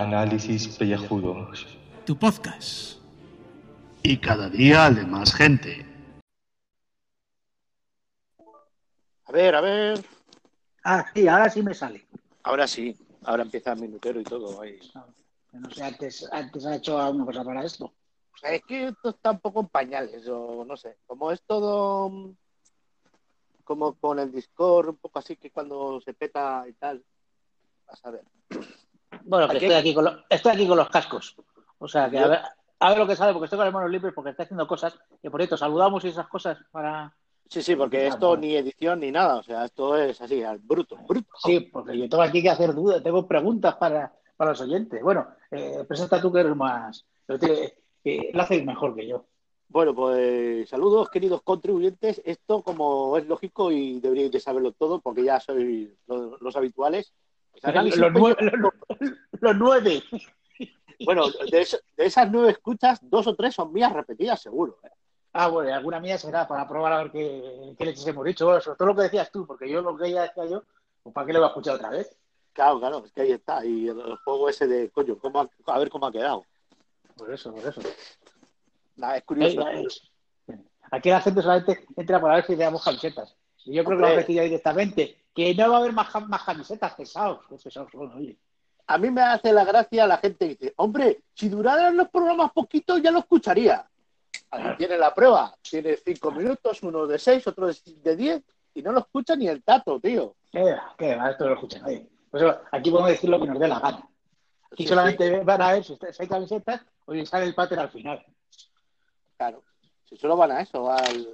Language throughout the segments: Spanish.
Análisis pellejudos. Tu podcast. Y cada día de más gente. A ver, a ver. Ah, sí, ahora sí me sale. Ahora sí. Ahora empieza el minutero y todo. Ahí. No sé, antes, antes ha hecho alguna cosa para esto. O sea, es que esto está un poco en pañales, o no sé. Como es todo mm, como con el Discord, un poco así que cuando se peta y tal. Vas a ver. Bueno, que estoy aquí, con los, estoy aquí con los cascos. O sea, que a ver, a ver lo que sale, porque estoy con las manos libres, porque está haciendo cosas. Que por cierto, saludamos y esas cosas para. Sí, sí, porque Ah, esto bueno. ni edición ni nada. O sea, esto es así, al bruto, bruto. Sí, porque yo tengo aquí que hacer dudas, tengo preguntas para, para los oyentes. Bueno, eh, presenta tú que eres más. Lo, te- eh, lo haces mejor que yo. Bueno, pues saludos, queridos contribuyentes. Esto, como es lógico y deberíais de saberlo todo, porque ya sois los, los habituales. pues, Los, los- los nueve. Bueno, de, es- de esas nueve escuchas, dos o tres son mías repetidas, seguro. ¿eh? Ah, bueno, alguna mía será para probar a ver qué, qué leches hemos dicho. Bueno, sobre todo lo que decías tú, porque yo lo que ya decía yo, pues ¿para qué lo voy a escuchar otra vez? Claro, claro, es que ahí está. Y el, el juego ese de, coño, ¿cómo ha- a ver cómo ha quedado. Por eso, por eso. Nada, es curioso. Aquí la gente solamente entra para ver si le damos camisetas. Y yo creo que lo han directamente, que no va a haber más, más camisetas pesados. Pesados oye. A mí me hace la gracia la gente que dice, hombre, si duraran los programas poquito ya lo escucharía. Ahí tiene la prueba. Tiene cinco minutos, uno de seis, otro de diez, y no lo escucha ni el tato, tío. ¿Qué va? ¿Qué va? Esto lo escuchan. Oye, pues aquí podemos decir lo que nos dé la gana. Aquí Sí, solamente van a ver si hay camisetas o si sale el pater al final. Claro. Si solo van a eso, al.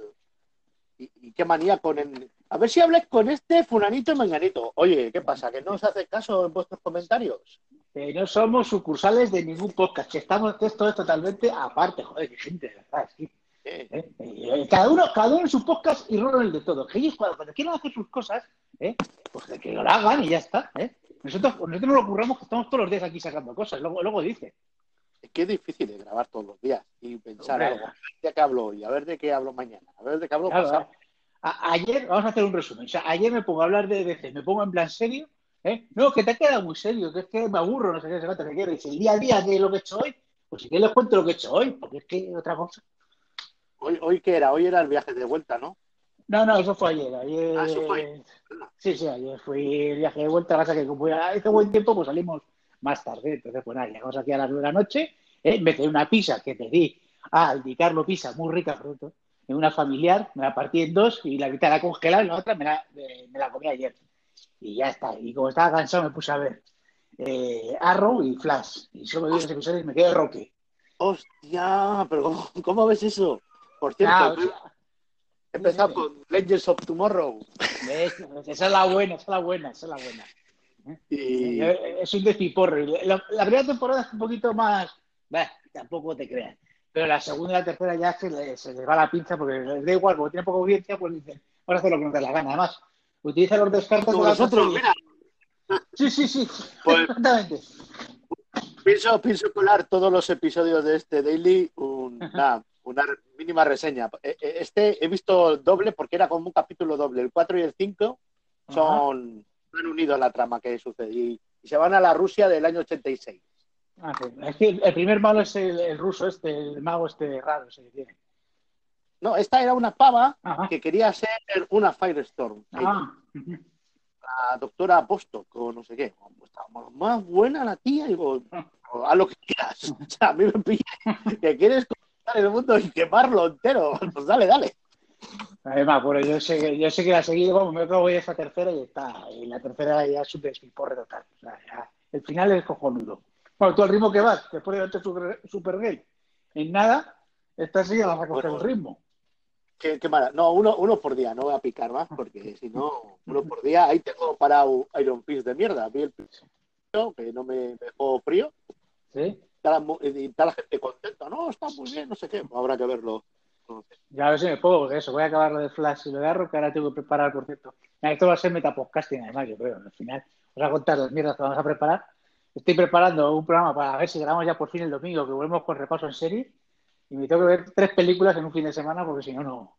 Y, y qué manía con el. A ver si hablas con este fulanito y menganito. Oye, ¿qué pasa? ¿Que no os hace caso en vuestros comentarios? Eh, no somos sucursales de ningún podcast, estamos esto es totalmente aparte, joder, qué gente, de verdad, que, Eh, eh, cada uno, cada uno en su podcast y Rolo en el de todo. Que ellos cuando, cuando quieran hacer sus cosas, eh, pues de que lo hagan y ya está. Nosotros, nosotros nos lo ocurramos que estamos todos los días aquí sacando cosas, luego, luego dice. Es que es difícil de grabar todos los días y pensar Hombre. algo. A ver de qué hablo hoy, a ver de qué hablo mañana, a ver de qué hablo Claro, pasado. A- ayer, vamos a hacer un resumen. O sea, ayer me pongo a hablar de DC, me pongo en plan serio. ¿eh? No, que te queda muy serio, que es que me aburro, no sé qué, sé cuánto, que quiero. Y si el día a día de lo que he hecho hoy, pues si que les cuento lo que he hecho hoy, porque es que otra cosa. Hoy, hoy qué era, hoy era el viaje de vuelta, ¿no? No, no, eso fue ayer. ayer... Ah, eso fue. Sí, sí, ayer fui el viaje de vuelta. Pasa que como ya hizo buen tiempo, pues salimos más tarde. Entonces, pues nada, llegamos aquí a las nueve de la noche. ¿eh? Me pedí una pizza que pedí al Di Carlo Pizza, muy rica, cierto, en una familiar. Me la partí en dos y la mitad la congelada y la otra me la, me, me la comí ayer. Y ya está. Y como estaba cansado, me puse a ver eh, Arrow y Flash. Y solo vi dos episodios y me quedé roque. Hostia, pero ¿cómo, cómo ves eso? Por cierto, Ah, o empezado con Legends of Tomorrow esa es la buena, esa es la buena, esa es la buena. y Eh, Es un despiporre. La, la primera temporada es un poquito más. Bah, tampoco te creas. Pero la segunda y la tercera ya se, le- se les va la pinza porque les da igual, como tiene poca audiencia, pues dicen, vamos a hacer lo que nos dé la gana. Además, utiliza los descartes de nosotros, mira, Sí, sí, sí. Pues- Exactamente. pienso, pienso colar todos los episodios de este Daily una, una mínima reseña. Eh, eh, Este he visto doble porque era como un capítulo doble. El 4 y el 5 son han unido la trama que sucede y, y se van a la Rusia del año 86. Ah, sí. Es que el primer malo es el, el ruso este, el mago este raro ese que tiene. No, esta era una pava Ajá. que quería ser una Firestorm. Ah, ujú. la doctora Aposto, o no sé qué. Pues, está más buena la tía, digo, a lo que quieras. O sea, a mí me pilla que quieres conquistar el mundo y quemarlo entero. Pues dale, dale. Además, bueno, yo sé que, yo sé que la seguí, como me acabo de esa tercera y está. Y la tercera ya es un despiporre total. O sea, ya, el final es cojonudo. Bueno, tú al ritmo que vas, después de verte Super, Supergirl, en nada, esta sí ya vas a coger el ritmo. Qué, qué mala. No, uno, uno por día, no voy a picar más, porque si no, uno por día, ahí tengo parado Iron Fist de mierda. Vi el episodio, que no me dejó frío, ¿Sí? está la, está la gente contenta. No, está muy bien, no sé qué. Habrá que verlo. Ya a ver si me puedo, porque eso, voy a acabar lo de Flash y lo de Arrow, que ahora tengo que preparar, por cierto. Esto va a ser metapodcasting, además, yo creo. Al final, os voy a contar las mierdas que vamos a preparar. Estoy preparando un programa para ver si grabamos ya por fin el domingo, que volvemos con repaso en serie. Y me tengo que ver tres películas en un fin de semana, porque si no, no.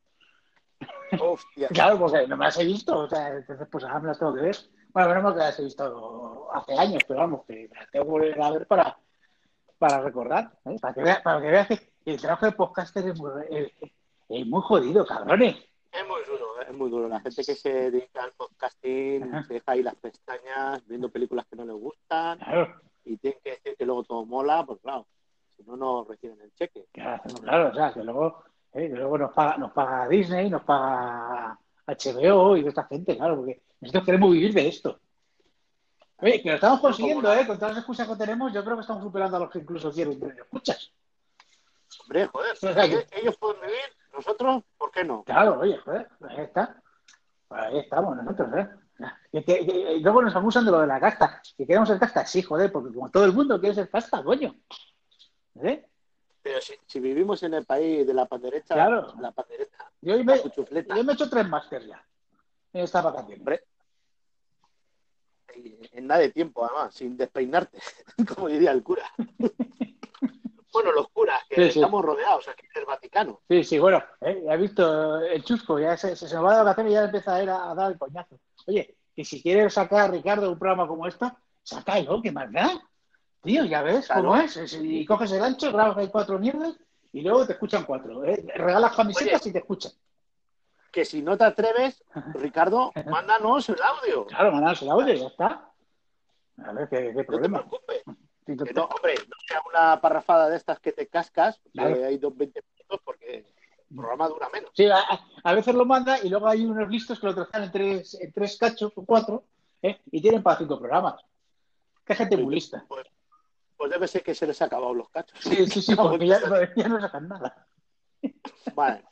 Hostia. Claro, porque no me las he visto, o sea, entonces pues ahora me las tengo que ver. Bueno, menos que las he visto hace años, pero vamos, que las tengo que volver a ver para, para recordar, ¿eh? para, que veas, para que veas que el trabajo de podcaster es muy, es, es muy jodido, cabrones. Es muy duro, es muy duro. La gente que se dedica al podcasting se deja ahí las pestañas viendo películas que no le gustan Claro, y tienen que decir que luego todo mola, pues claro, si no, no reciben el cheque. claro, claro, o sea, que luego, eh, que luego nos, paga, nos paga Disney, nos paga HBO y toda esta gente, claro, porque nosotros queremos vivir de esto. Oye, que lo estamos consiguiendo, ¿eh? Con todas las excusas que tenemos, yo creo que estamos superando a los que incluso quieren escuchas. Hombre, joder, O sea, que- ellos- ellos pueden vivir, nosotros, ¿por qué no? Claro, oye, joder, pues ahí está. Pues ahí estamos nosotros, ¿eh? Que- que- y luego nos abusan de lo de la casta. Que queremos ser casta, sí, joder, porque como todo el mundo quiere ser casta, coño. ¿Eh? Pero si, si vivimos en el país de la pandereta, Claro. la pandereta, Yo la me, cuchufleta, yo me he hecho tres máster ya. En esta vacación. hombre, y en nada de tiempo, además, sin despeinarte, como diría el cura. bueno, los curas, que Sí, sí. estamos rodeados aquí del Vaticano. Sí, sí, bueno, ¿eh? ya he visto el chusco, ya se, se, nos va de vacaciones y ya empieza a, ir a, a dar el coñazo. Oye, que si quieres sacar, Ricardo, un programa como esto, sácalo, ¿qué más da? Tío, ya ves Claro. cómo es. Y coges el ancho, grabas ahí cuatro mierdas y luego te escuchan cuatro. ¿eh? Regalas camisetas y te escuchan. Que si no te atreves, Ricardo, mándanos el audio. Claro, mandaros el audio ya está. A ver, ¿qué, qué No te problema? preocupes. Que no, hombre, no sea una parrafada de estas que te cascas, que Claro. hay dos 20 minutos porque el programa dura menos. Sí, a, a veces lo manda y luego hay unos listos que lo trozan en tres, en tres cachos o cuatro ¿eh? y tienen para cinco programas. Qué gente muy lista. Pues, pues debe ser que se les ha acabado los cachos. Sí, sí, sí, porque ya, ya no sacan nada. Vale.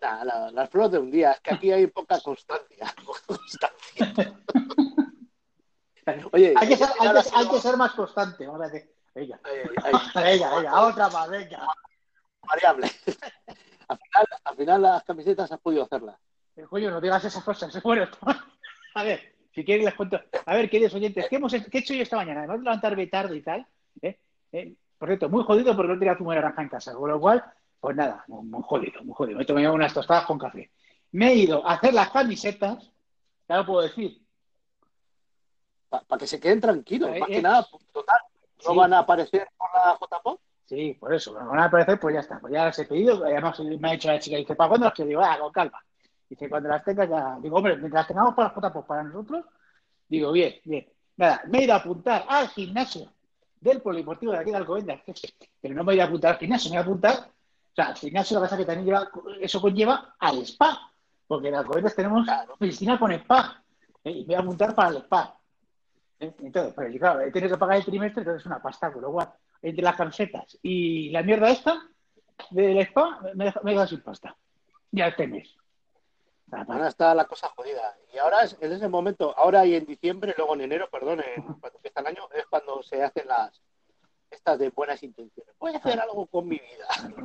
La- las flores de un día, es que aquí hay poca constancia. constancia. Oye, Hay que, ser, al hay, que, hay ser más constante. Vamos a decir, venga, venga, venga, otra más, venga. variable. al, final, al final las camisetas has podido hacerlas. Eh, Coño, no digas esas cosas. Bueno, a ver, si quieres les cuento. A ver, queridos oyentes, ¿qué, hemos, qué he hecho yo esta mañana? Además de levantarme tarde y tal. ¿eh? Eh, por cierto, muy jodido porque no tenía zumo de naranja en casa. Con lo cual, pues nada, muy, muy jodido, muy jodido. Me he tomado unas tostadas con café. Me he ido a hacer las camisetas, ya lo puedo decir. Para que se queden tranquilos. Eh, Más eh. que nada, total, no Sí. van a aparecer por la JPO. Sí, por eso. Cuando van a aparecer, pues ya está. Pues ya las he pedido. Además, me ha dicho la chica, dice, ¿para cuándo las quiero? Digo, ah, con calma. Dice, cuando las tengas ya. Digo, hombre, mientras tengamos para las J, pues para nosotros. Digo, bien, bien. Nada, me he ido a apuntar al gimnasio del Polideportivo de aquí de Alcobendas. Pero no me he ido a apuntar al gimnasio, me he ido a apuntar. O sea, al gimnasio pasa es que también lleva, eso conlleva al spa. Porque en Alcobendas tenemos piscina con spa. ¿eh? Y me voy a apuntar para el spa. ¿Eh? Entonces, pero claro, he tenido que pagar el trimestre, entonces es una pasta, con lo cual, entre las camisetas y la mierda esta del spa, me, he quedado sin pasta. Ya este mes. Ah, Ahora está la cosa jodida. Y ahora es, en ese momento, ahora y en diciembre, luego en enero, perdón, en- cuando empieza el año, es cuando se hacen las estas de buenas intenciones. Voy a hacer algo con mi vida.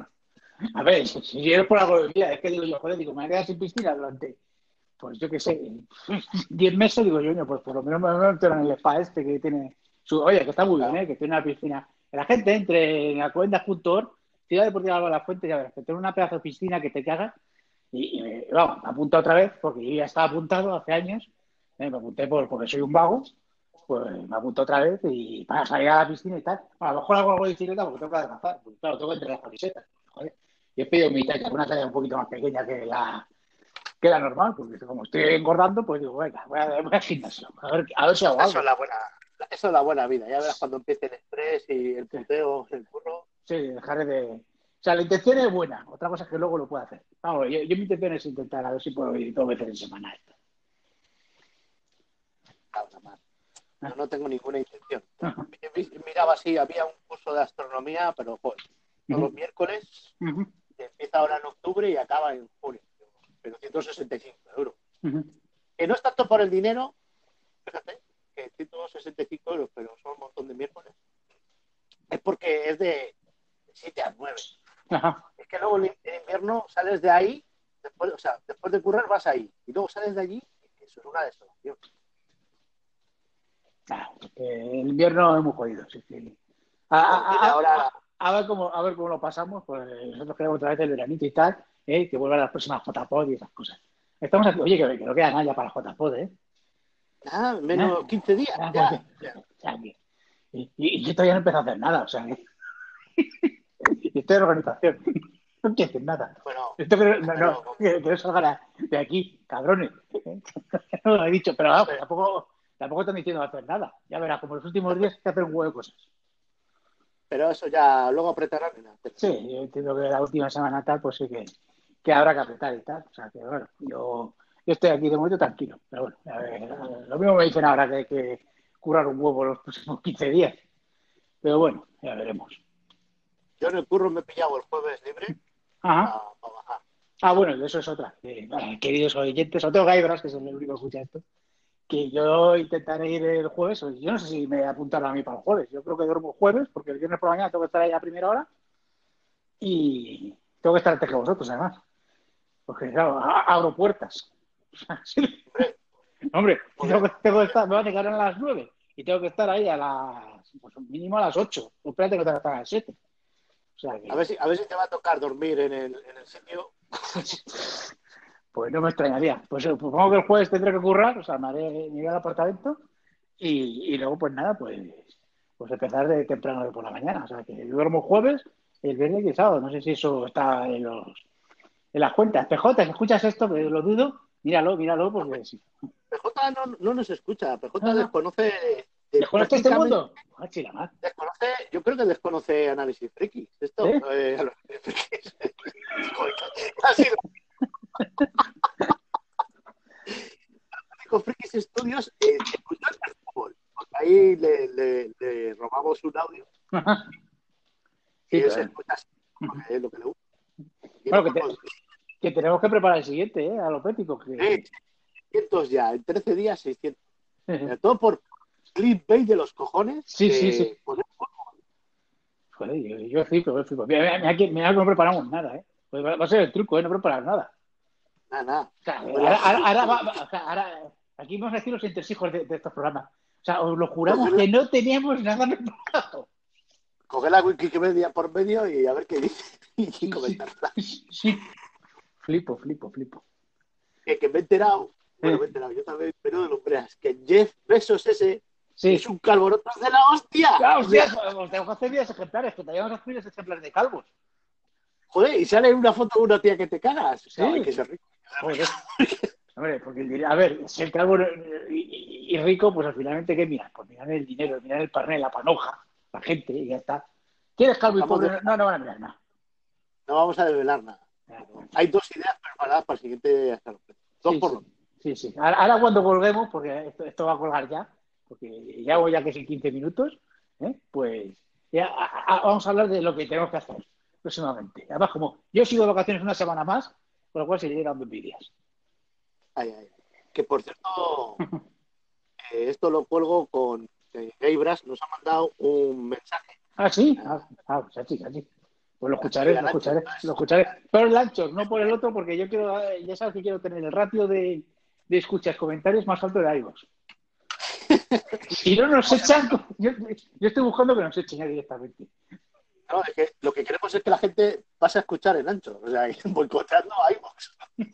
A ver, si, es por algo de vida, es que digo yo, joder, digo, me voy a quedar sin piscina durante, pues yo qué sé, 10 meses, digo yo, pues por lo menos me meter en el spa este que tiene su, oye, que está muy bien. ¿eh? que tiene una piscina. La gente entre en alcobendas.org, Ciudad Deportiva de la Fuente, ya verás, que tiene una pedazo de piscina que te cagas. Y, y vamos, me apunto otra vez, porque yo ya estaba apuntado hace años, ¿eh? me apunté por, porque soy un vago, pues me apunto otra vez y para salir a la piscina y tal. Bueno, a lo mejor hago algo de bicicleta porque tengo que adelgazar, porque claro, tengo que entre las camisetas. Joder. Y he pedido mi talla, una talla un poquito más pequeña que la, que la normal, porque como estoy engordando, pues digo, venga, voy, a, voy al gimnasio, a ver, a ver si hago Eso algo. es la buena, eso es la buena vida. Ya verás cuando empiece el estrés y el puteo, el curro. Sí, dejaré de... O sea, la intención es buena, otra cosa es que luego lo pueda hacer. Vamos, yo, yo mi intención es intentar a ver si puedo ir dos veces en semana esto. Yo no tengo ninguna intención. Miraba así, había un curso de astronomía, pero joder, todos los miércoles, empieza ahora en octubre y acaba en junio. Pero 165 euros. Que no es tanto por el dinero, fíjate, que 165 euros, pero son un montón de miércoles. Es porque es de 7 a 9. Ajá. Es que luego en invierno sales de ahí, después, o sea, después de currar vas ahí, y luego sales de allí, y eso es una desolación. Ah, el invierno es muy jodido, sí, sí. A, a- Mira, a- ahora, a ver cómo, a ver cómo lo pasamos, pues nosotros queremos otra vez el veranito y tal, ¿eh? que vuelvan las próximas JPod y esas cosas. Estamos aquí, oye, que, que no queda nada ya para JPod, ¿eh? Ah, menos Ah. 15 días. Ya. y, y yo todavía no empecé a hacer nada, o sea que. y estoy en organización. No quiero hacer nada. Bueno, Esto que no, no, no, que, que no salga de aquí, cabrones. No lo he dicho, pero vamos, tampoco, tampoco están diciendo hacer nada. Ya verás, como los últimos días hay que hacer un huevo de cosas. pero eso ya luego apretarán. Sí, yo entiendo que la última semana tal, pues sí que, que habrá que apretar y tal. O sea que bueno, yo, yo estoy aquí de momento tranquilo. Pero bueno, a ver, lo mismo me dicen ahora que hay que curar un huevo los próximos 15 días. Pero bueno, ya veremos. Yo en el curro me he pillado el jueves libre Ajá. para, bajar. Ah, bueno, eso es otra. Bueno, queridos oyentes, sobre todo Gaibras, que es el único que escucha esto, que yo intentaré ir el jueves. o Yo no sé si me apuntaron a mí para el jueves. Yo creo que duermo el jueves, porque el viernes por la mañana tengo que estar ahí a primera hora. Y tengo que estar antes que vosotros, además. Porque, claro, abro puertas. Hombre, tengo que, tengo que estar, me van a llegar a las nueve y tengo que estar ahí a las, pues mínimo a las ocho. Espérate que tengo que estar a las siete. O sea que, A ver, si, a ver si te va a tocar dormir en el, en el sitio. Pues no me extrañaría. Pues eh, supongo que el jueves tendré que currar, o sea, me haré iré al apartamento y, y luego, pues nada, pues, pues empezar de temprano de por la mañana. O sea, que duermo jueves, el viernes y el sábado. No sé si eso está en, los, en las cuentas. PJ, si escuchas esto, que lo dudo, míralo, míralo, porque sí. PJ no, no nos escucha. PJ Ah. desconoce. ¿Desconecta este prácticamente- mundo? Ah. Desconoce, yo creo que desconoce análisis frikis. Esto, ¿Eh? eh, ha sido. Con Frikis Studios eh, escuchó el fútbol. Porque ahí le, le, le robamos un audio y Sí, él se escucha así, porque es lo que le gusta. Que te- Que tenemos que preparar el siguiente, ¿eh? A lo pético. Que... eh, 600 ya, en 13 días 600. Sobre todo por clickbait de los cojones. Sí, que sí, sí. Joder, yo, yo flipo, yo flipo. Mira, mira, mira que, mira que no preparamos nada, ¿eh? Pues va a ser el truco, ¿eh? No preparar nada. Nada, nada. O sea, ahora, aquí vamos a decir los entresijos de, de estos programas. O sea, os lo juramos que no teníamos nada preparado. Coge la Wikipedia por medio y a ver qué dice comentarla. Sí. Flipo, flipo, flipo. Que, que me he enterado, bueno, me he enterado, yo también, pero de nombres, que Jeff Bezos ese Sí. es un calvoroto de la hostia. Claro, O hostia, os tengo que hacer vídeos ejemplares, que te llevamos a hacer ejemplares de calvos. joder, y sale una foto de una tía que te cagas. O sea, Sí. hay que ser rico. Joder. Hombre, porque a ver, si el calvo y, y- y rico, pues al finalmente, ¿qué miran? Pues miran el dinero, miran el parné, la panoja, la gente, y ya está. ¿Quieres calvo y pobre? No, no van a mirar nada. No vamos a desvelar nada. Hay dos ideas preparadas para el siguiente hasta los Dos Sí, por sí. lo Sí, sí. Ahora, ahora cuando colguemos, porque esto, esto va a colgar ya, porque llevo ya que son 15 minutos, ¿eh? pues ya a- a- vamos a hablar de lo que tenemos que hacer próximamente. Además, como yo sigo de vacaciones una semana más, con lo cual seguiré dando envidias. Ay, ay. Que por cierto, eh, esto lo cuelgo con que Gaybras nos ha mandado un mensaje. Ah, sí. Ah, ah pues así, así. Pues lo escucharé, lo escucharé, lo escucharé. Pero el ancho, no por el otro, porque yo quiero, ya sabes que quiero tener el ratio de, de escuchas, comentarios más alto de iVoox. Si no nos echan, yo, yo estoy buscando que nos echen ya directamente. No, es que lo que queremos es que la gente pase a escuchar en ancho, o sea, boicoteando iVoox.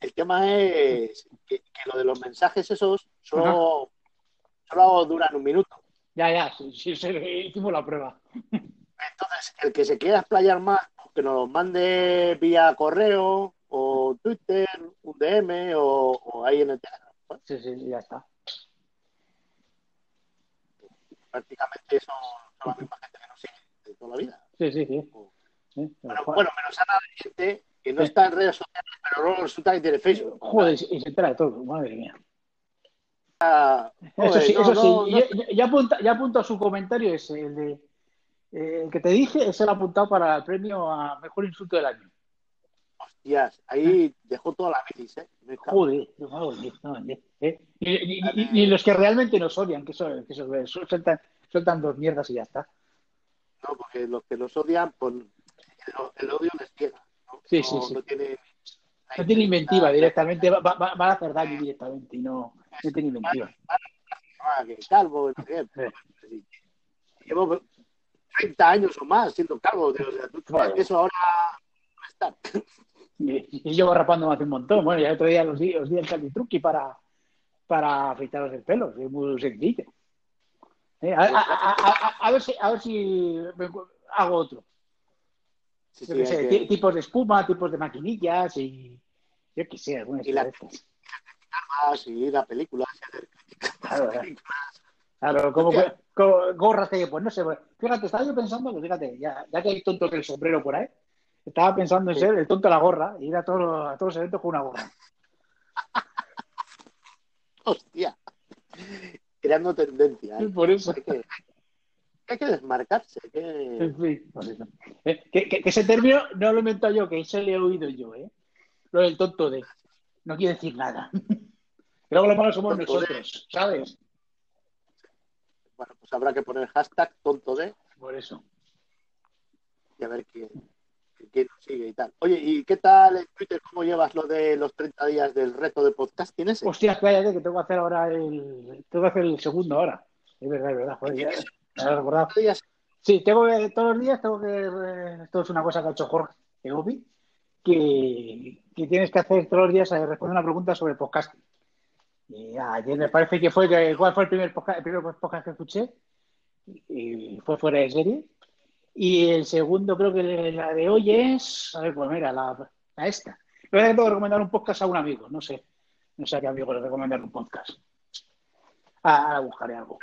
El tema es que, que lo de los mensajes esos solo, solo duran un minuto. Ya, ya, sí, sí, sí, hicimos la prueba. Entonces, el que se quiera explayar más, que nos lo mande vía correo o Twitter, un DM o, o ahí en el Telegram. ¿no? Sí, sí, ya está. Prácticamente son, son la misma gente que nos sigue de toda la vida. Sí, sí, sí. Sí, Bueno, bueno menos Ana de gente que no Sí. está en redes sociales, pero luego resulta que tiene Facebook. Joder, y se entera de todo, madre mía. Ah, Eso sí, no, eso sí. no. Ya, ya- ya apunta, ya apunta su comentario ese, el de eh, el que te dije, ese lo ha apuntado para el premio a mejor insulto del año. Hostias, ahí dejó toda la bilis, ¿eh? Cago. Joder, no, no, no, no, eh. Ni los que realmente nos odian, que son, que son- sueltan, sueltan dos mierdas y ya está. No, porque los que los odian, pues el, el odio les ciega. ¿no? Sí, no, sí, sí. no tiene, No tiene inventiva directamente, va, va- va- van a hacer daño directamente y no, no tiene inventiva. Ah, que calvo, no. Sí. Llevo 30 años o más siendo calvo. tío, O sea, tú que eso ahora no está. Y, y yo rapándome hace un montón. Bueno, ya el otro día os di, os di el Cali Truqui para, para afeitaros el pelo. Es muy sencillo. Eh, a, a- a- ver si, a ver si hago otro. Sí, sí, sé, que- tipos de espuma, tipos de maquinillas y yo qué sé, algunas Y la- más y ir a películas Claro, eh. Claro, como, gorras que pues no sé. Fíjate, estaba yo pensando que, fíjate, ya, ya que hay tontos del sombrero por ahí, estaba pensando en Sí. ser el tonto de la gorra y ir a todos, los- a todos los eventos con una gorra. Hostia. Creando tendencia. ¿eh? Por eso. Hay que, hay que desmarcarse. que- En fin, por eso. Eh, Que, que- que ese término no lo he inventado yo, que eso le he oído yo, ¿eh? Lo del tonto de. No quiere decir nada. Luego lo malo somos Tonto nosotros, ¿sabes? Bueno, pues habrá que poner hashtag tonto de Por eso. y a ver quién, quién sigue y tal. Oye, ¿y qué tal en Twitter? ¿Cómo llevas lo de los 30 días del reto de podcast? ¿Tienes? Hostia, cállate que tengo que hacer ahora el. Tengo que hacer el segundo ahora. Es verdad, es verdad. Joder, ya, me lo he recordado. días? Sí, tengo que, todos los días tengo que. eh, Esto es una cosa que ha hecho Jorge Egopi, que, que tienes que hacer todos los días eh, responder una pregunta sobre podcasting. Y ayer me parece que fue cuál fue el primer podcast, el primer podcast que escuché y fue fuera de serie. Y el segundo creo que la de hoy es, a ver, pues mira, la, la esta. Lo que tengo que recomendar un podcast a un amigo, no sé, no sé a qué amigo le recomendar un podcast. Ah, ahora buscaré algo.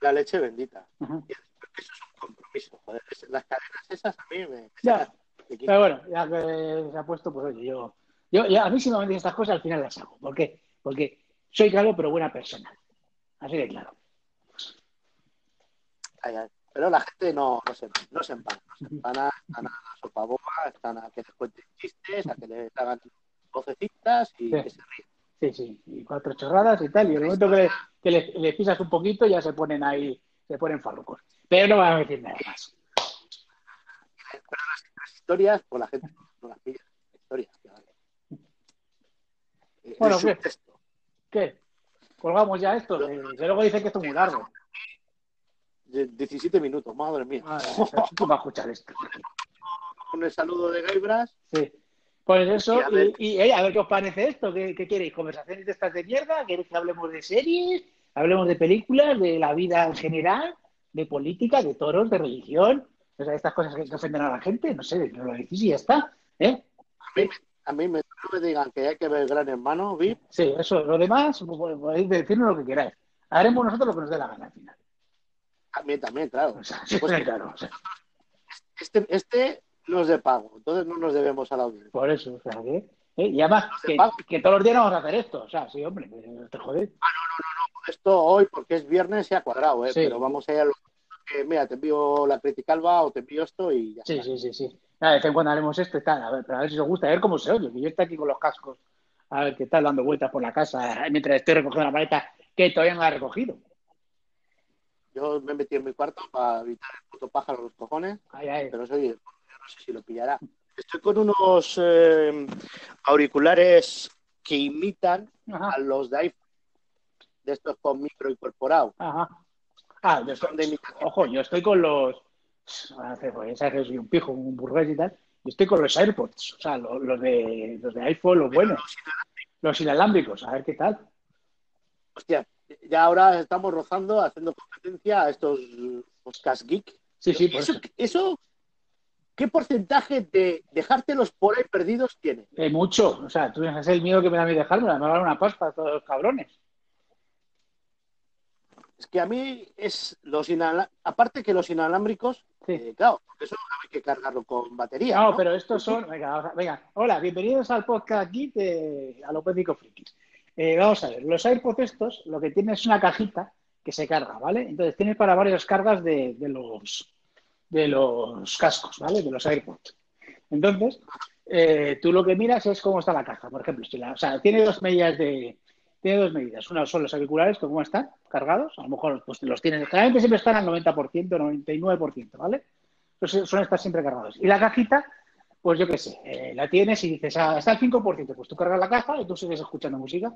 La leche bendita. Porque eso es un compromiso, joder. Las cadenas esas a mí me... Ya. Pero bueno, ya que se ha puesto, pues oye, yo, yo, ya, a mí si me venden estas cosas al final las hago. ¿Por qué? Porque soy claro pero buena persona. Así de claro. Ay, ay. Pero la gente no, no, se, no se empana. No se empana, están a la sopa boba, están a que les cuenten chistes, a que les hagan vocecitas y Sí. que se ríen. Sí, sí, y cuatro chorradas y tal. Y en el momento que, le- que les, les pisas un poquito ya se ponen ahí, se ponen farrucos. Pero no van a decir nada más. Las historias, pues la gente no las pilla. Historias, vale. Bueno, el Colgamos ya esto. Que, luego dicen que esto es muy largo. De 17 minutos, madre mía. Madre mía, ¿Cómo va a escuchar esto? Con el saludo de Gaibras. Sí. Pues eso, Y a ver- y, y, eh, a ver qué os parece esto. ¿Qué, qué queréis? ¿Conversaciones de estas de mierda? ¿Queréis que hablemos de series? ¿Hablemos de películas? ¿De la vida en general? ¿De política? ¿De toros? ¿De religión? O sea, estas cosas que, que ofenden a la gente. No sé, no lo decís y ya está. ¿eh? A mí, a mí me, no me digan que hay que ver Gran Hermano, VIP. Sí, eso. Lo demás, pues, podéis decirnos lo que queráis. Haremos nosotros lo que nos dé la gana al final. También, también, claro. O sea, sí, Pues- claro. o sea, Este, este no es de pago, entonces no nos debemos a la audiencia. por eso. O sea, que, ¿eh? Y además, No que, que todos los días no vamos a hacer esto. O sea, sí, hombre, te jodes. Esto hoy, porque es viernes, se ha cuadrado, ¿eh? Sí. pero vamos a ir a lo que, mira, te envío la Criticalva o te envío esto y ya Sí, está. sí, sí, sí. De vez en cuando haremos esto y tal, a ver, a ver si os gusta, a ver cómo se oye, que yo estoy aquí con los cascos, a ver qué tal dando vueltas por la casa, mientras estoy recogiendo la maleta que todavía no la he recogido. Yo me metí en mi cuarto para evitar el puto pájaro los cojones, Ay, ay. pero soy, yo no sé si lo pillará. Estoy con unos eh, auriculares que imitan Ajá, a los de iPhone, de estos con micro incorporado. ajá. Ah, yo Son de estoy, imitación. ojo, yo estoy con los, que soy un pijo, un burgués y tal, yo estoy con los AirPods, o sea, los, los de, los de iPhone, los buenos, los inalámbricos, a ver qué tal. Hostia, ya ahora estamos rozando, haciendo competencia a estos podcast geek. Sí, sí, por eso, eso. eso, ¿qué porcentaje de dejártelos por ahí perdidos tiene? Eh, mucho, o sea, tú sabes el miedo que me da a mí dejármela, me va a dar una pasta a todos los cabrones. Es que a mí es los inala- aparte que los inalámbricos, Sí. eh, claro, porque eso hay que cargarlo con batería. No, ¿no? pero estos son. Venga, venga. Hola, bienvenidos al podcast aquí de Alopédico Frikis. Eh, vamos a ver, los AirPods estos lo que tienen es una cajita que se carga, ¿vale? Entonces tienes para varias cargas de, de los de los cascos, ¿vale? De los AirPods. Entonces, eh, tú lo que miras es cómo está la caja, por ejemplo. Si la- o sea, tiene dos medidas de. Tiene dos medidas. Una son los auriculares, que cómo están cargados. A lo mejor pues, los tienes. Generalmente siempre están al 90%, 99%, ¿vale? Entonces suelen estar siempre cargados. Y la cajita, pues yo qué sé, eh, la tienes y dices, ah, está al 5%, pues tú cargas la caja y tú sigues escuchando música.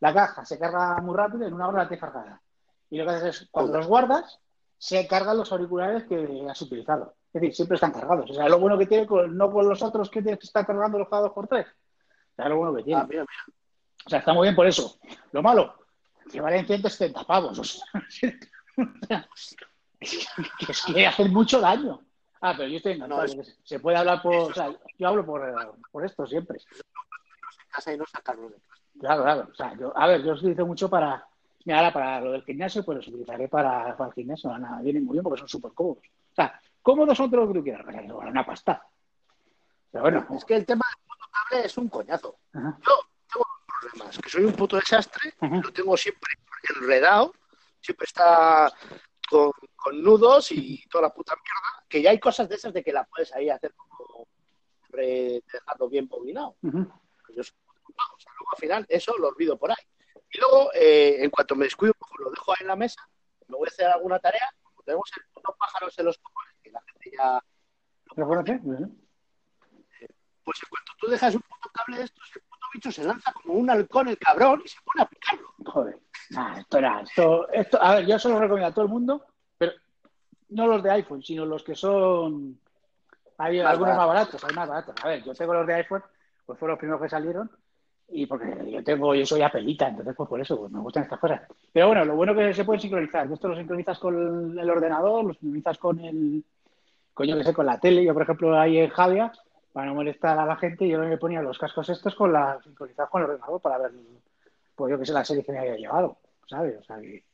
La caja se carga muy rápido, en una hora la tienes cargada. Y lo que haces es, cuando los guardas, se cargan los auriculares que has utilizado. Es decir, siempre están cargados. O sea, lo bueno que tiene, no con los otros que tienes que estar cargando los cada dos por tres. O sea, lo bueno que tiene. Ah, mira, mira. O sea, está muy bien por eso. Lo malo, que valen 170 pavos. O sea, que es que hacen mucho daño. Ah, pero yo estoy. No, es- se puede hablar por. O sea, yo hablo por, por esto siempre. en casa y no sacarlo de. Claro, claro. O sea, yo, a ver, yo utilizo mucho para. Mira, ahora para lo del gimnasio, pues los utilizaré para, para el gimnasio. Nada, vienen muy bien porque son súper cómodos. O sea, cómodos son todo lo que tú quieras. pero una pasta. Pero bueno, Es que el tema del cable es un coñazo. Ajá. Yo que soy un puto desastre, Ujú. lo tengo siempre enredado, siempre está con, con nudos y toda la puta mierda, que ya hay cosas de esas de que la puedes ahí hacer como re- dejarlo bien bobinado. ujú, Yo soy un vago, o sea, luego al final eso lo olvido por ahí. Y luego, eh, en cuanto me descuido, pues lo dejo ahí en la mesa, me voy a hacer alguna tarea, como tenemos puto pájaros en los cojones, que la gente ya ¿lo conoces? Ujú. pues en cuanto tú dejas un puto cable de estos, bicho se lanza como un halcón el cabrón y se pone a picarlo. Joder. Nah, esto era, esto, esto, a ver, yo se lo recomiendo a todo el mundo, pero no los de iPhone, sino los que son. Hay Más algunos más baratos. hay más baratos. A ver, yo tengo los de iPhone, pues fueron los primeros que salieron, y porque yo tengo, yo soy apelita, entonces pues por eso pues, me gustan estas cosas. Pero bueno, lo bueno que se pueden sincronizar. Esto lo sincronizas con el ordenador, lo sincronizas con el, con yo que sé, con la tele. Yo, por ejemplo, ahí en Javia, para no molestar a la gente, yo me ponía los cascos estos con la sincronizados con el ordenador para ver, pues yo que sé, la serie que me había llevado, ¿sabes? O sea, que,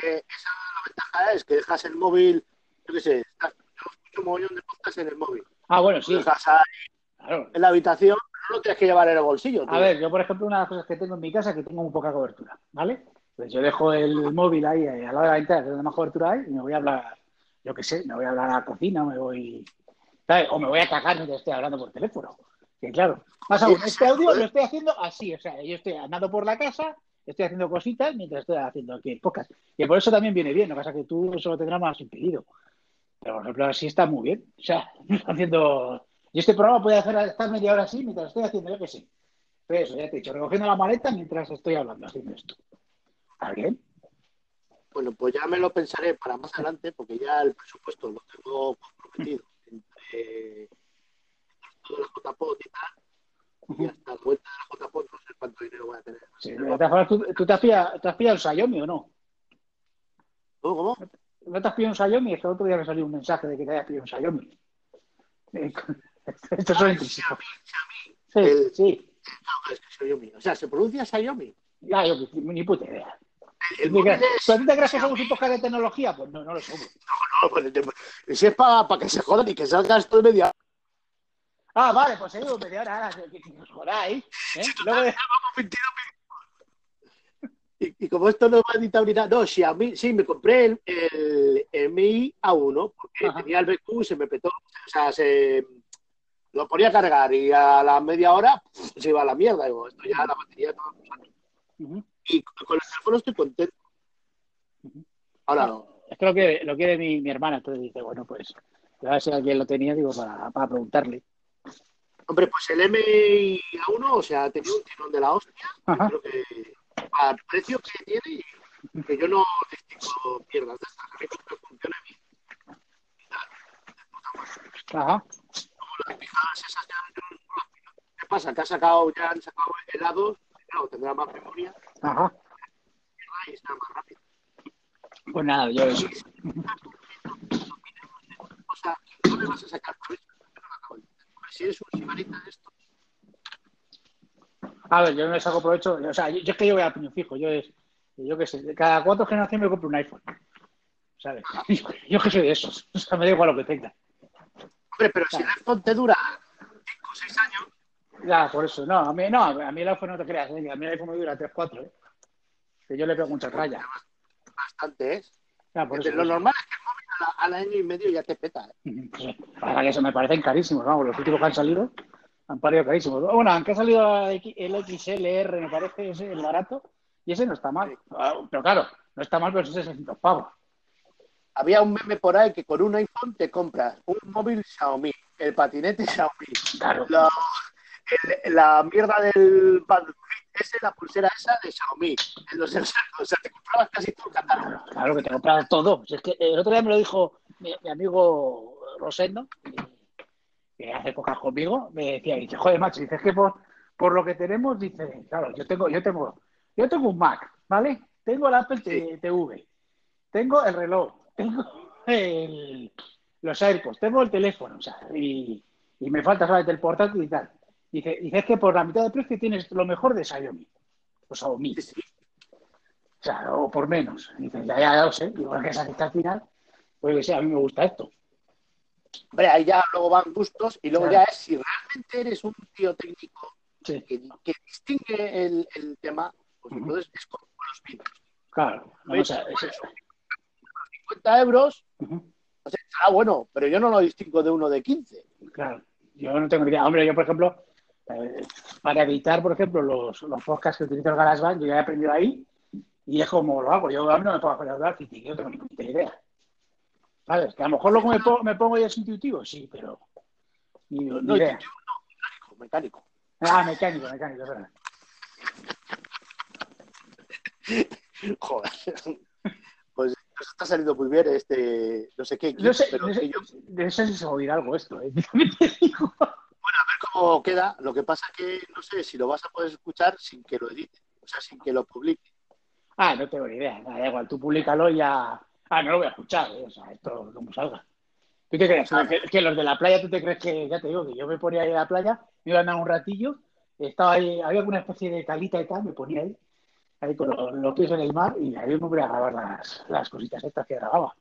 Que esa la ventaja es que dejas el móvil, yo qué sé, estás- yo escucho un de podcast en el móvil. Ah, bueno, Lo sí, dejas ahí claro. en la habitación, no lo tienes que llevar en el bolsillo. A ver, yo por ejemplo, una de las cosas que tengo en mi casa es que tengo muy poca cobertura, ¿vale? Pues yo dejo el móvil ahí eh, al lado de la ventana, es donde más cobertura hay, y me voy a hablar, yo qué sé, me voy a hablar a la cocina, me voy, ¿sabes? O me voy a cagar mientras estoy hablando por teléfono. Que claro, más aún, este audio lo estoy haciendo así, o sea, yo estoy andando por la casa, estoy haciendo cositas mientras estoy haciendo aquí el podcast. Y por eso también viene bien, lo que pasa es que tú eso lo tendrás más impedido. Pero por ejemplo, así está muy bien. O sea, haciendo. Y este programa puede hacer estar media hora así mientras estoy haciendo, yo que sé. Pero eso, ya te he dicho, recogiendo la maleta mientras estoy hablando, haciendo esto. ¿Está bien? Bueno, pues ya me lo pensaré para más adelante, porque ya el presupuesto lo tengo comprometido la JPOT y tal, y hasta la vuelta de la JPOT no sé cuánto dinero voy a tener. Sí, ¿tú, tú te, has pillado, te has pillado un Xiaomi o no? ¿Cómo? cómo? ¿No te has pillado un Xiaomi? Es que el otro día me salió un mensaje de que te hayas pillado un Xiaomi. Eh, Estos son intrínsecos. Sí, El- sí. No, es que Xiaomi. O sea, ¿se pronuncia Xiaomi? Ya, yo ni puta idea. El es- ¿Tú a ti te crees que somos un podcast de tecnología? Pues no, no lo somos. Si es para que se jodan y que salga esto de media Ah, vale, pues seguimos media hora. ahora, que, que nos jodáis. ¿eh? Luego de- Y, y como esto no va a editar ni nada, no, Xiaomi, sí, me compré el, el, el Mi A1 porque Ajá. tenía el BQ, se me petó, o sea, se lo ponía a cargar y a la media hora se iba a la mierda. Digo, esto ya la batería todo. Ujú. Y con el teléfono estoy contento. Ahora no. Es que lo quiere, lo quiere mi, mi hermana, entonces dice, bueno, pues, a ver si alguien lo tenía, digo, para, para preguntarle. Hombre, pues el Mi A1, o sea, tenía un tirón de la hostia. Creo que al precio que tiene, que yo no distingo mierdas de estas. A mí que funciona bien. Ajá. las pijadas esas ya no las. ¿Qué pasa? Que ha sacado, ya han sacado helados, claro, tendrá más memoria Ajá. y está más rápido. Pues nada, yo eso. O sea, no le vas a sacar Si eres un sibarita de esto, A ver, yo no le saco provecho. O sea, yo, yo es que yo voy a piñón fijo. Yo es, yo qué sé, cada cuatro generaciones me compro un iPhone. ¿Sabes? Yo, yo que soy de esos. O sea, me da igual lo que tenga. hombre, pero si el iPhone te dura 5 o 6 años, Ya, por eso. No, a mí, no, a mí el iPhone no te creas. ¿eh? A mí el iPhone me dura 3, 4. ¿eh? Que yo le pego mucha raya. Bastante por eso. lo normal es que el móvil al año y medio ya te peta. ¿eh? Sí. Ahora que eso me parecen carísimos, vamos, los últimos que han salido han parido carísimos. Bueno, aunque ha salido el XLR, me parece, ese, el barato, y ese no está mal. Ah, Pero claro, no está mal, pero son 600 pavos. Había un meme por ahí que con un iPhone te compras un móvil Xiaomi, el patinete Xiaomi, Claro. la, el- la mierda del Fit ese, la pulsera esa de Xiaomi. Sé, o sea, te comprabas casi todo el catálogo. Claro que te compras todo. Si es que el otro día me lo dijo mi, mi amigo Rosendo, que, hace cosas conmigo, me decía, dice, joder, macho, dices que por, por lo que tenemos, dice, claro, yo tengo, yo tengo, yo tengo un Mac, ¿vale? Tengo el Apple TV, tengo el reloj, tengo el, los AirPods, tengo el teléfono, o sea, y, y me falta solamente el portátil y tal. Dice, dice, es que por la mitad de precio tienes lo mejor de Xiaomi. O Xiaomi. O sea, o por menos. Dice, ya, ya, ya lo sé. Igual que esa que está al final, pues a mí me gusta esto. Hombre, ahí ya luego van gustos y luego Claro. ya es si realmente eres un tío técnico Sí, que, que distingue el, el tema, pues entonces es como los vinos. claro. Vamos a, es eso. 50 euros, Ujú, o sea, será bueno, pero yo no lo distingo de uno de 15. Claro. Yo no tengo ni idea. Hombre, yo, por ejemplo, para editar, por ejemplo, los, los podcasts que utilizo el GarageBand, yo ya he aprendido ahí y es como lo hago. Yo a mí no me puedo hacer Audacity, yo no tengo ni puta idea. ¿Sabes? Que a lo mejor luego me pongo, me pongo ya es intuitivo, sí, pero ni, ni No, idea. yo no, mecánico, mecánico. Ah, mecánico, mecánico, es verdad. Joder. Pues nos está saliendo muy bien este, no sé qué, No sé, pero no sé, yo- sé si se oír algo esto. ¿eh? A queda. Lo que pasa que no sé si lo vas a poder escuchar sin que lo edite, o sea, sin que lo publique. Ah, no tengo ni idea. Da igual, tú públicalo y ya. Ah, no lo voy a escuchar, ¿eh? o sea, esto como salga. ¿Tú te crees? Que, los de la playa, ¿tú te crees que, ya te digo, que yo me ponía ahí en la playa, me iba a andar un ratillo, estaba ahí, había alguna especie de calita y tal, me ponía ahí, ahí con los, pies en el mar y ahí me ponía a grabar las, las cositas estas que grababa.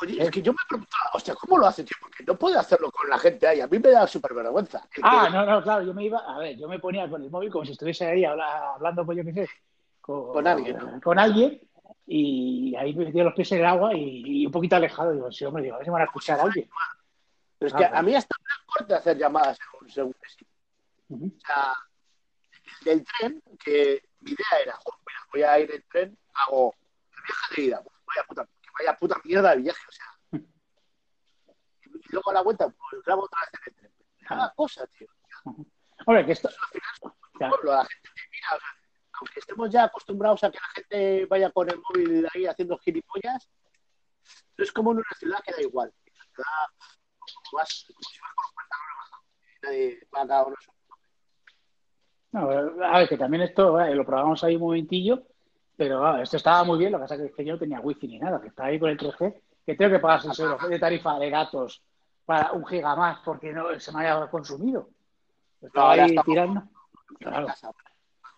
Oye, es que yo me preguntaba, hostia, ¿cómo lo hace, tío? Porque no puede hacerlo con la gente ahí. A mí me da súper vergüenza. Ah, no, no, claro, yo me iba, a ver, yo me ponía con el móvil como si estuviese ahí habla- hablando, pues yo qué sé, con, Con alguien, ¿no? con alguien, y ahí me metía los pies en el agua y, y un poquito alejado, digo, sí, hombre, digo, a ver si me van a escuchar a alguien. Pero es que a mí hasta me da corte hacer llamadas según, según. O sea, del tren, que mi idea era, "Joder, mira, voy a ir en tren, hago el viaje de ida, pues vaya puta, que vaya puta mierda de viaje, o sea. Y luego a la vuelta, pues grabo otra vez en el tren. Cada cosa, tío. Hombre, que esto, Al final pueblo, la gente te mira, o sea, aunque estemos ya acostumbrados a que la gente vaya con el móvil ahí haciendo gilipollas, es como en una ciudad que da igual. Ciudad, como, vas, como si vas con los pantalones bajados. Nadie va a cada uno su no, a ver, que también esto, lo probamos ahí un momentillo, pero ah, esto estaba muy bien, lo que pasa es que yo no tenía wifi ni nada, que estaba ahí con el 3G, que tengo que pagar 6 euros de tarifa de datos para un giga más porque no se me haya consumido. Estaba ahora ahí tirando. Claro.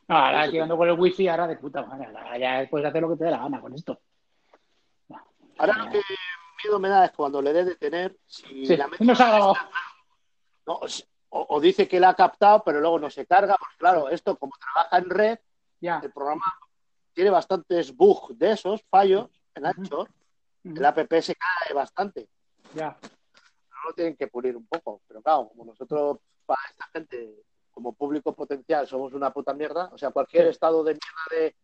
No, ahora tirando con el wifi, ahora de puta madre. Ahora ya puedes hacer lo que te dé la gana con esto. Ahora lo que miedo me da es cuando le dé de tener, si Sí, la no se ha grabado. no, o, o dice que la ha captado, pero luego no se carga, porque claro, esto como trabaja en red, Ya. el programa tiene bastantes bugs de esos, fallos en Anchor, el app se cae bastante. Ya. no lo tienen que pulir un poco. Pero claro, como nosotros, para esta gente, como público potencial, somos una puta mierda, o sea, cualquier Sí. estado de mierda de,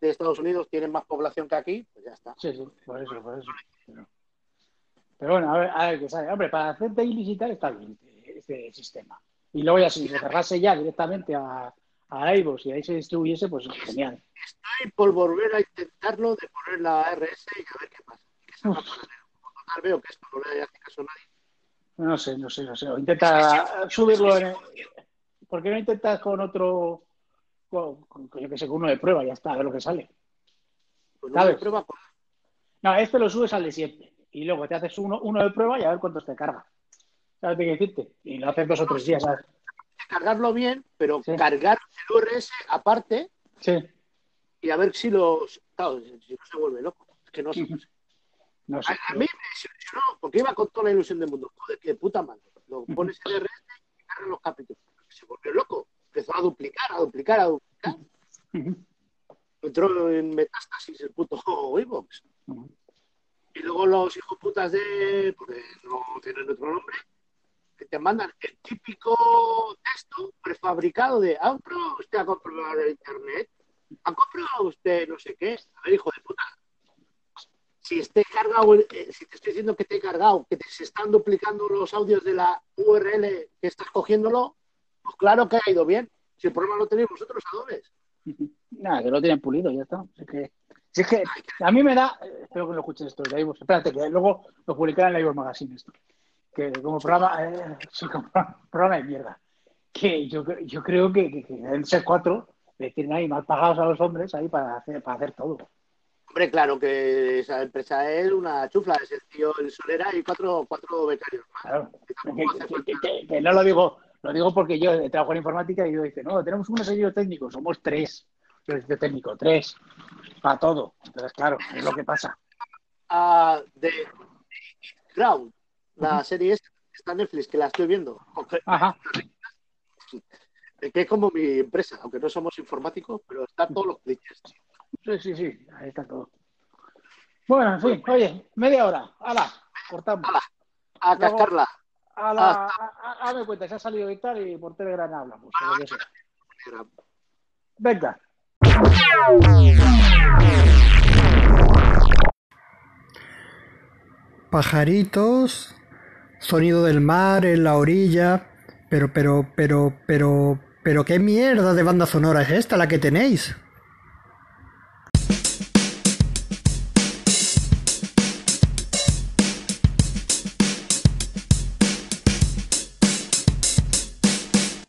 de Estados Unidos tiene más población que aquí, pues ya está. Sí, sí, por eso, por eso. Pero, pero bueno, a ver, a ver qué sale. Hombre, para hacer y tal está bien este, este sistema. Y luego ya si se cargase ya directamente a, a iVoox y ahí se distribuyese, pues genial. Estoy por volver a intentarlo de poner la RS y a ver qué pasa. Que salga Uf. paralelo. Como total veo que esto no le hace caso a nadie. No sé, no sé, no sé. O intenta subirlo en... ¿Por qué no intentas con otro... Con, con- yo que sé, con uno de prueba, ya está, a ver lo que sale. Pues ¿Sabes? no prueba con No, este lo subes al de siempre. Y luego te haces uno, uno de prueba y a ver cuántos te carga. ¿Sabes qué decirte? Y lo haces dos o tres días, ¿sabes? Cargarlo bien, pero Sí. cargar el URS aparte Sí. y a ver si los. Claro, si no se vuelve loco. Es que no sé. Ujú. No sé. A, a mí me desilusionó porque iba con toda la ilusión del mundo. Joder, que de puta madre. Lo pones en RS y cargan los capítulos. Se volvió loco. Empezó a duplicar, a duplicar, a duplicar. Entró en metástasis el puto. Ujú. Y luego los hijos putas de. porque no tienen otro nombre. Que te mandan el típico texto prefabricado de. ¿Ha comprado usted a comprobar el internet? ¿Ha comprado usted no sé qué? A ver, hijo de puta. Si esté cargado, eh, si te estoy diciendo que te he cargado, que te, se están duplicando los audios de la URL que estás cogiéndolo, pues claro que ha ido bien. Si el problema lo tenéis vosotros, Adobes. Nada, que lo tienen pulido, ya está. Es que, si es que a mí me da, eh, espero que lo escuchen esto de. Espérate, que luego lo publicarán en la iVoox Magazine esto. Que como programa, eh, como programa de mierda. que yo, yo creo que, que, que ser cuatro, que tienen ahí mal pagados a los hombres ahí para hacer, para hacer todo. Hombre, claro que esa empresa es una chufla, es el tío el Solera y cuatro, cuatro becarios más. Claro. Que no lo digo, lo digo porque yo trabajo en informática y yo dice, no, tenemos un servicio técnico, somos tres. Servicio técnico, tres. Para todo. Entonces, claro, es lo que pasa. Ah, de de Crown, la serie esta, que está en Netflix, que la estoy viendo, Ajá. que es como mi empresa, aunque no somos informáticos, pero están todos los clichés. Sí, sí, sí, ahí está todo. Bueno, en fin, oye, media hora. ¡Hala! Cortamos. Hala. A Luego- cascarla. A la, a, a- hazme cuenta, se ha salido y tal y por Telegram hablamos. lo que sea. Venga. Pajaritos, sonido del mar en la orilla. Pero, pero, pero, pero, pero, ¿qué mierda de banda sonora es esta la que tenéis?